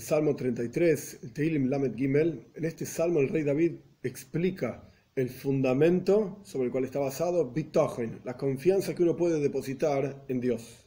el Salmo 33, el Teilim Lamed Gimel. En este salmo el rey David explica el fundamento sobre el cual está basado Bitochen, la confianza que uno puede depositar en Dios.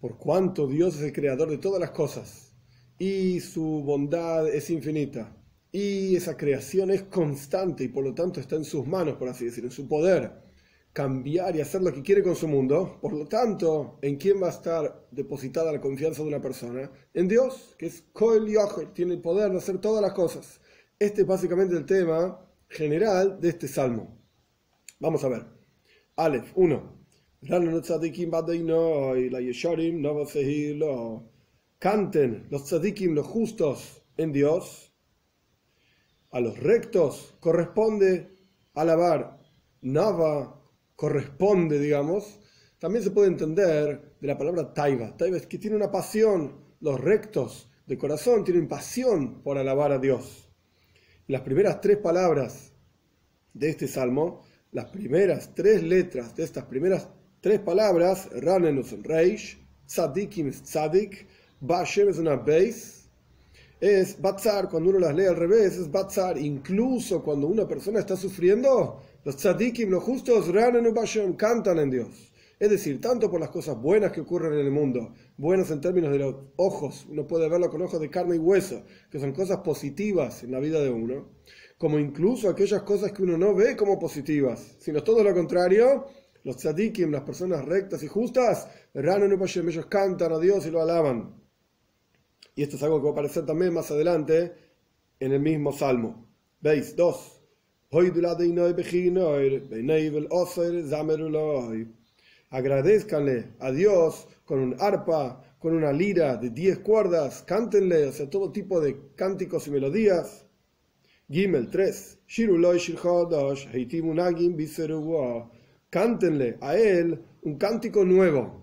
Por cuanto Dios es el creador de todas las cosas y su bondad es infinita y esa creación es constante y por lo tanto está en sus manos, por así decir, en su poder cambiar y hacer lo que quiere con su mundo. Por lo tanto, ¿en quién va a estar depositada la confianza de una persona? En Dios, que es Koel Yochel, tiene el poder de hacer todas las cosas. Este es básicamente el tema general de este salmo. Vamos a ver. Aleph 1. Canten los tzadikim, los justos, en Dios. A los rectos corresponde alabar. Nava corresponde, digamos, también se puede entender de la palabra taiva. Taiva es que tiene una pasión, los rectos de corazón tienen pasión por alabar a Dios. Las primeras tres palabras de este salmo, las primeras tres letras de estas primeras tres palabras, Ranenus Reish, Tzadikim Tzadik, Bashem es una base, es Batzar, cuando uno las lee al revés, es Batzar, incluso cuando una persona está sufriendo, los tzadikim, los justos, cantan en Dios. Es decir, tanto por las cosas buenas que ocurren en el mundo, buenas en términos de los ojos, uno puede verlo con ojos de carne y hueso, que son cosas positivas en la vida de uno, como incluso aquellas cosas que uno no ve como positivas, sino todo lo contrario, los tzadikim, las personas rectas y justas, ellos cantan a Dios y lo alaban. Y esto es algo que va a aparecer también más adelante en el mismo salmo. ¿Veis? Dos. Agradezcanle a Dios con un arpa, con una lira de 10 cuerdas, cántenle, o sea, todo tipo de cánticos y melodías. Gimel 3. Cántenle a él un cántico nuevo.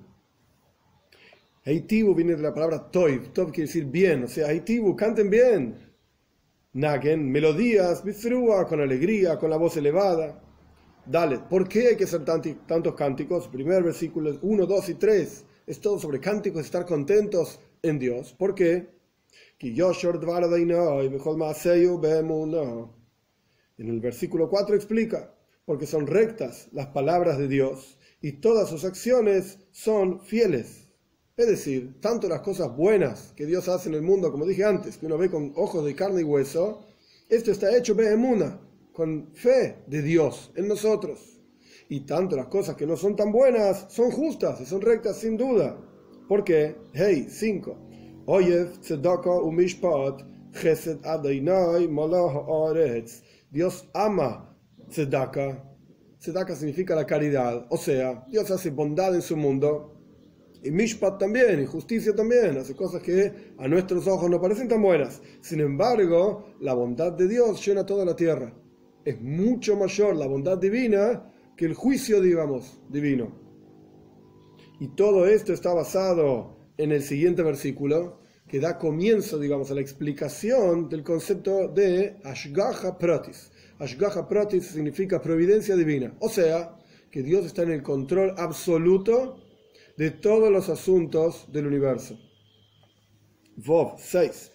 Heitibu viene de la palabra toiv. Toiv quiere decir bien, o sea, Heitibu, canten bien. Nagen, melodías, bisrua, con alegría, con la voz elevada. Dale, ¿por qué hay que hacer tantos cánticos? Primer versículo 1, 2 y 3. Es todo sobre cánticos, estar contentos en Dios. ¿Por qué? En el versículo 4 explica, porque son rectas las palabras de Dios y todas sus acciones son fieles. Es decir, tanto las cosas buenas que Dios hace en el mundo, como dije antes, que uno ve con ojos de carne y hueso, esto está hecho be'emuna, con fe de Dios en nosotros. Y tanto las cosas que no son tan buenas son justas y son rectas sin duda. ¿Por qué? Hey, 5. Dios ama tzedaka. Tzedaka significa la caridad. O sea, Dios hace bondad en su mundo y Mishpat también, y justicia también, hace cosas que a nuestros ojos no parecen tan buenas. Sin embargo, la bondad de Dios llena toda la tierra. Es mucho mayor la bondad divina que el juicio, digamos, divino. Y todo esto está basado en el siguiente versículo, que da comienzo, digamos, a la explicación del concepto de Ashgaha Pratis. Ashgaha Pratis significa providencia divina, o sea, que Dios está en el control absoluto de todos los asuntos del universo. Vov 6.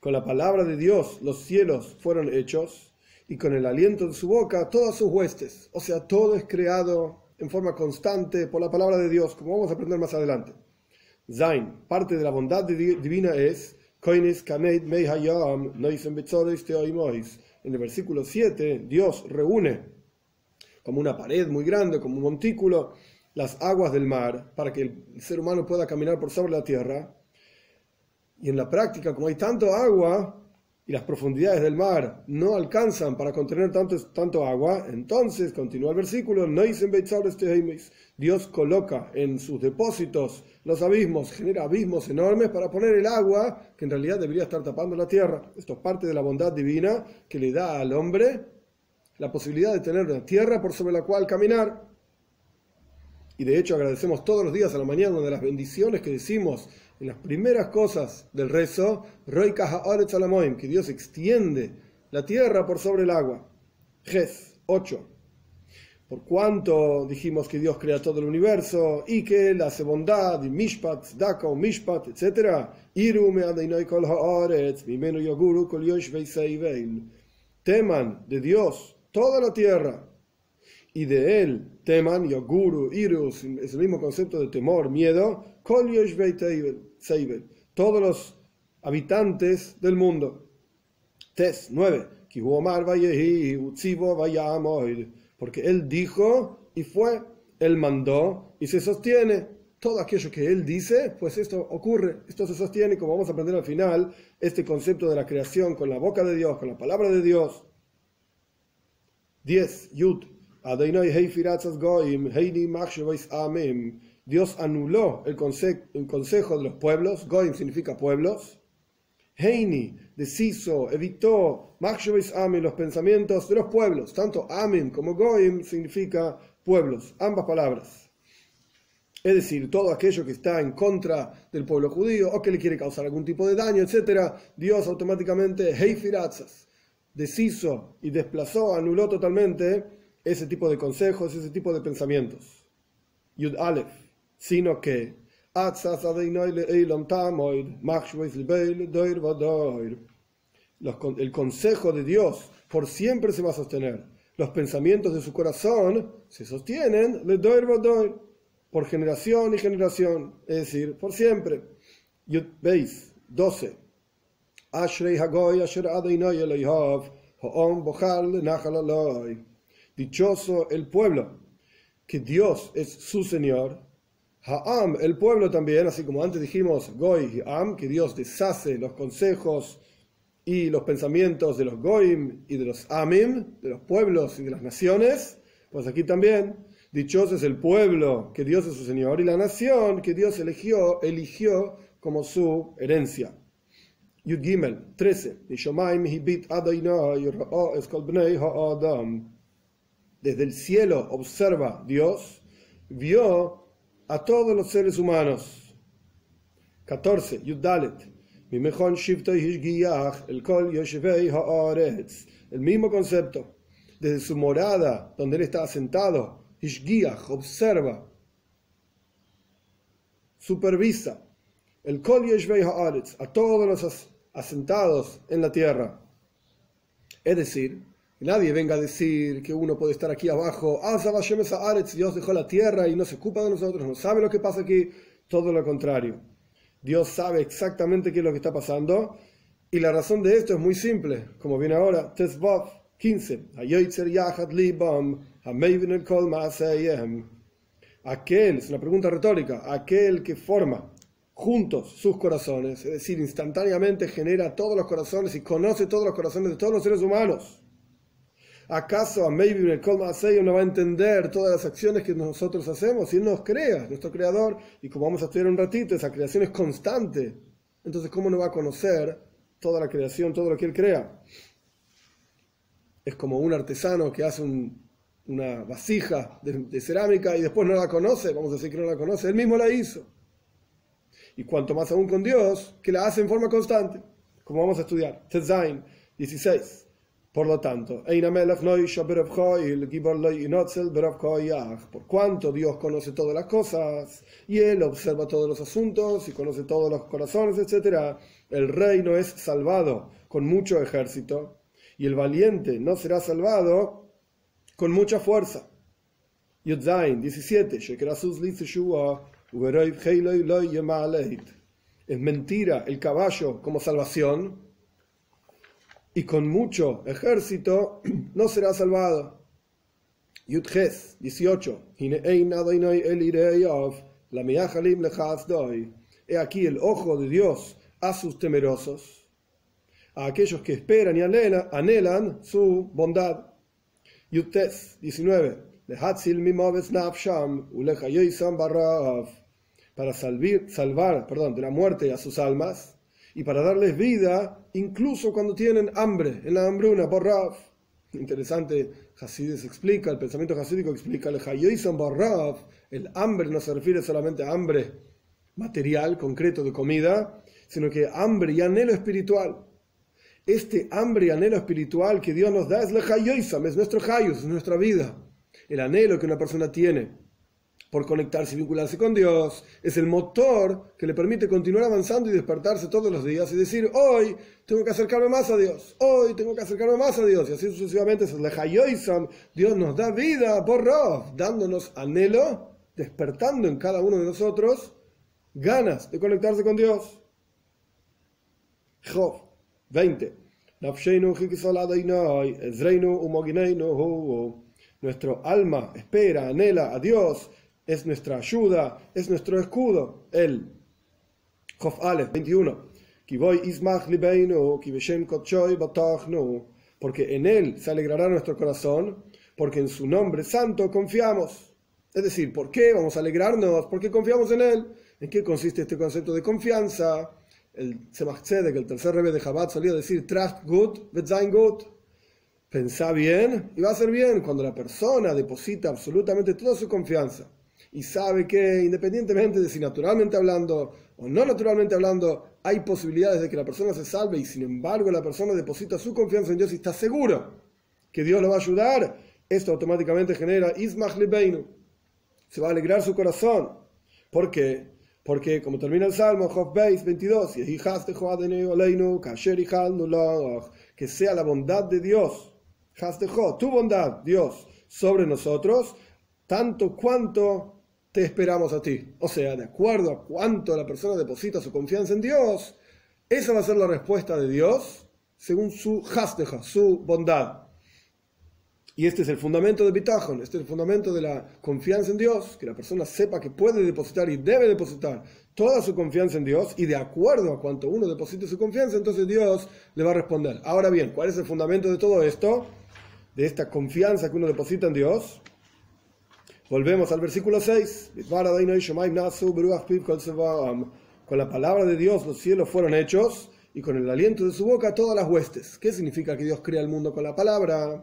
Con la palabra de Dios los cielos fueron hechos y con el aliento de su boca todas sus huestes. O sea, todo es creado en forma constante por la palabra de Dios, como vamos a aprender más adelante. Zain, parte de la bondad divina es en el versículo 7, Dios reúne como una pared muy grande, como un montículo, las aguas del mar para que el ser humano pueda caminar por sobre la tierra. Y en la práctica, como hay tanto agua y las profundidades del mar no alcanzan para contener tanto, tanto agua, entonces, continúa el versículo, Dios coloca en sus depósitos los abismos, genera abismos enormes para poner el agua que en realidad debería estar tapando la tierra. Esto es parte de la bondad divina que le da al hombre la posibilidad de tener una tierra por sobre la cual caminar. Y de hecho agradecemos todos los días a la mañana una de las bendiciones que decimos en las primeras cosas del rezo, que Dios extiende la tierra por sobre el agua. Ges 8. por cuanto dijimos que Dios crea todo el universo y que Él hace bondad y mishpat, daka o mishpat, etc. Teman de Dios toda la tierra y de Él teman, yoguru, irus, es el mismo concepto de temor, miedo, todos los habitantes del mundo. Tes 9 porque Él dijo y fue, Él mandó y se sostiene. Todo aquello que Él dice, pues esto ocurre, esto se sostiene, como vamos a aprender al final, este concepto de la creación con la boca de Dios, con la palabra de Dios. 10. Yud. Dios anuló el, consejo de los pueblos, Goim significa pueblos, Heini deshizo, evitó, Amin, los pensamientos de los pueblos. Tanto Amin como Goim significa pueblos, ambas palabras. Es decir, todo aquello que está en contra del pueblo judío o que le quiere causar algún tipo de daño, etc., Dios automáticamente, Heifiratzas, deshizo y desplazó, anuló totalmente ese tipo de consejos, ese tipo de pensamientos. Yud Aleph, sino que el consejo de Dios por siempre se va a sostener. Los pensamientos de su corazón se sostienen por generación y generación, es decir, por siempre. Veis, 12. Dichoso el pueblo, que Dios es su Señor Ha'am, el pueblo también, así como antes dijimos, Goy Am, que Dios deshace los consejos y los pensamientos de los Goim y de los Amim, de los pueblos y de las naciones, pues aquí también, dichoso es el pueblo que Dios es su Señor y la nación que Dios eligió, eligió como su herencia. Yud Gimel 13. Desde el cielo observa Dios, vio a todos los seres humanos. 14. Yudalet. El mismo concepto. Desde su morada, donde él está asentado, observa, supervisa el Kol a todos los asentados en la tierra. Es decir, nadie venga a decir que uno puede estar aquí abajo, ah, Dios dejó la tierra y no se ocupa de nosotros, no sabe lo que pasa aquí, todo lo contrario. Dios sabe exactamente qué es lo que está pasando. Y la razón de esto es muy simple, como viene ahora, Tesbov 15, aquel, es una pregunta retórica, aquel que forma juntos sus corazones, es decir, instantáneamente genera todos los corazones y conoce todos los corazones de todos los seres humanos ¿Acaso a Maybe el no va a entender todas las acciones que nosotros hacemos? Si Él nos crea, nuestro creador, y como vamos a estudiar un ratito, esa creación es constante. Entonces, ¿cómo no va a conocer toda la creación, todo lo que Él crea? Es como un artesano que hace una vasija de, cerámica y después no la conoce, vamos a decir que no la conoce, Él mismo la hizo. Y cuanto más aún con Dios, que la hace en forma constante, como vamos a estudiar. Tezain 16. Por lo tanto, por cuanto Dios conoce todas las cosas y Él observa todos los asuntos y conoce todos los corazones, etc., el reino es salvado con mucho ejército y el valiente no será salvado con mucha fuerza. Yudzain 17. Es mentira el caballo como salvación y con mucho ejército no será salvado. Yudges 18. He aquí el ojo de Dios a sus temerosos, a aquellos que esperan y anhelan, su bondad. Yudtes 19. Para salvar, salvar perdón, de la muerte a sus almas y para darles vida incluso cuando tienen hambre, en la hambruna, borraf. Interesante, Hasides explica, el pensamiento hasídico explica, el Hayoison borraf, el hambre no se refiere solamente a hambre material, concreto de comida, sino que hambre y anhelo espiritual. Este hambre y anhelo espiritual que Dios nos da es el Hayoisam, es nuestro Hayus, es nuestra vida. el anhelo que una persona tiene por conectarse y vincularse con Dios, es el motor que le permite continuar avanzando y despertarse todos los días y decir, hoy tengo que acercarme más a Dios, hoy tengo que acercarme más a Dios, y así sucesivamente, Dios nos da vida, por dándonos anhelo, despertando en cada uno de nosotros ganas de conectarse con Dios. Job 20. Nuestro alma espera, anhela a Dios es nuestra ayuda, es nuestro escudo. Él. Jof Aleph 21. Porque en él se alegrará nuestro corazón, porque en su nombre santo confiamos. Es decir, ¿por qué vamos a alegrarnos? Porque confiamos en él. ¿En qué consiste este concepto de confianza? El que el tercer rebe de Chabad, solía decir, trust good, sein good. Pensá bien y va a ser bien cuando la persona deposita absolutamente toda su confianza y sabe que independientemente de si naturalmente hablando o no naturalmente hablando, hay posibilidades de que la persona se salve y sin embargo la persona deposita su confianza en Dios y está seguro que Dios lo va a ayudar, esto automáticamente genera Ismach Lebeinu. Se va a alegrar su corazón. ¿Por qué? Porque, como termina el Salmo, Job 22, que sea la bondad de Dios, tu bondad, Dios, sobre nosotros, tanto cuanto te esperamos a ti. O sea, de acuerdo a cuánto la persona deposita su confianza en Dios, esa va a ser la respuesta de Dios según su hasteja, su bondad. Y este es el fundamento de Bitachon, este es el fundamento de la confianza en Dios, que la persona sepa que puede depositar y debe depositar toda su confianza en Dios y de acuerdo a cuánto uno deposite su confianza, entonces Dios le va a responder. Ahora bien, ¿cuál es el fundamento de todo esto? De esta confianza que uno deposita en Dios. Volvemos al versículo 6. Con la palabra de Dios los cielos fueron hechos y con el aliento de su boca todas las huestes. ¿Qué significa que Dios crea el mundo con la palabra?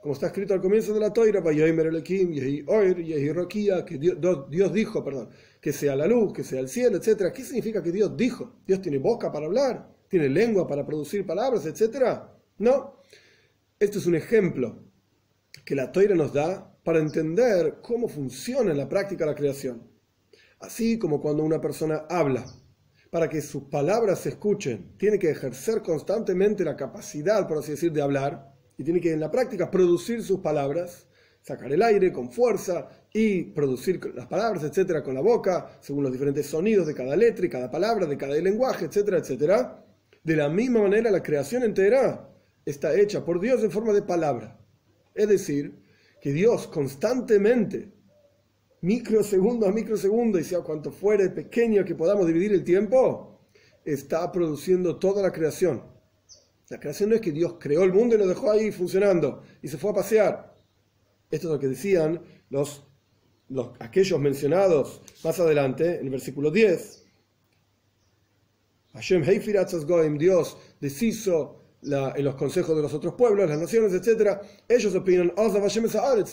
Como está escrito al comienzo de la Toira, que Dios, dijo, perdón, que sea la luz, que sea el cielo, etc. ¿Qué significa que Dios dijo? ¿Dios tiene boca para hablar? ¿Tiene lengua para producir palabras, etc.? No. Este es un ejemplo que la Toira nos da para entender cómo funciona en la práctica la creación. Así como cuando una persona habla, para que sus palabras se escuchen, tiene que ejercer constantemente la capacidad, por así decir, de hablar, y tiene que en la práctica producir sus palabras, sacar el aire con fuerza y producir las palabras, etcétera, con la boca, según los diferentes sonidos de cada letra y cada palabra, de cada lenguaje, etcétera, etcétera. De la misma manera, la creación entera está hecha por Dios en forma de palabra. Es decir, que Dios constantemente, microsegundo a microsegundo, y sea cuanto fuere pequeño que podamos dividir el tiempo, está produciendo toda la creación. La creación no es que Dios creó el mundo y lo dejó ahí funcionando y se fue a pasear. Esto es lo que decían los, los, aquellos mencionados más adelante, en el versículo 10. Hashem Dios deshizo en los consejos de los otros pueblos, las naciones, etc., ellos opinan,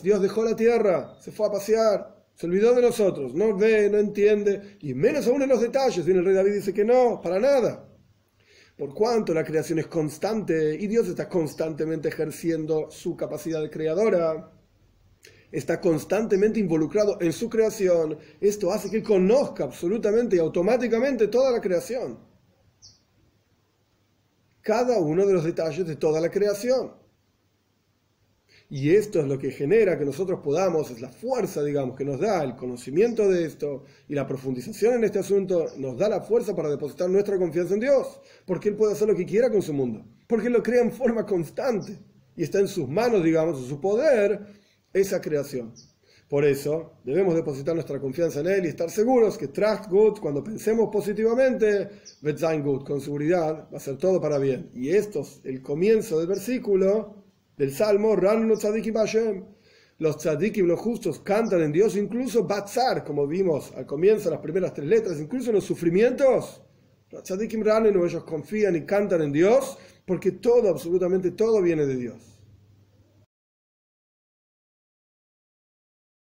Dios dejó la tierra, se fue a pasear, se olvidó de nosotros, no ve, no entiende, y menos aún en los detalles. Viene el rey David y dice que no, para nada. Por cuanto la creación es constante y Dios está constantemente ejerciendo su capacidad creadora, está constantemente involucrado en su creación, esto hace que conozca absolutamente y automáticamente toda la creación cada uno de los detalles de toda la creación. Y esto es lo que genera que nosotros podamos, es la fuerza, digamos, que nos da el conocimiento de esto y la profundización en este asunto, nos da la fuerza para depositar nuestra confianza en Dios, porque Él puede hacer lo que quiera con su mundo, porque Él lo crea en forma constante y está en sus manos, digamos, en su poder, esa creación. Por eso debemos depositar nuestra confianza en Él y estar seguros que Trust Good, cuando pensemos positivamente, sein Good, con seguridad, va a ser todo para bien. Y esto es el comienzo del versículo del Salmo, los tzadikim Los justos, cantan en Dios, incluso Batzar, como vimos al comienzo, las primeras tres letras, incluso en los sufrimientos. Los tzadikim ellos confían y cantan en Dios, porque todo, absolutamente todo viene de Dios.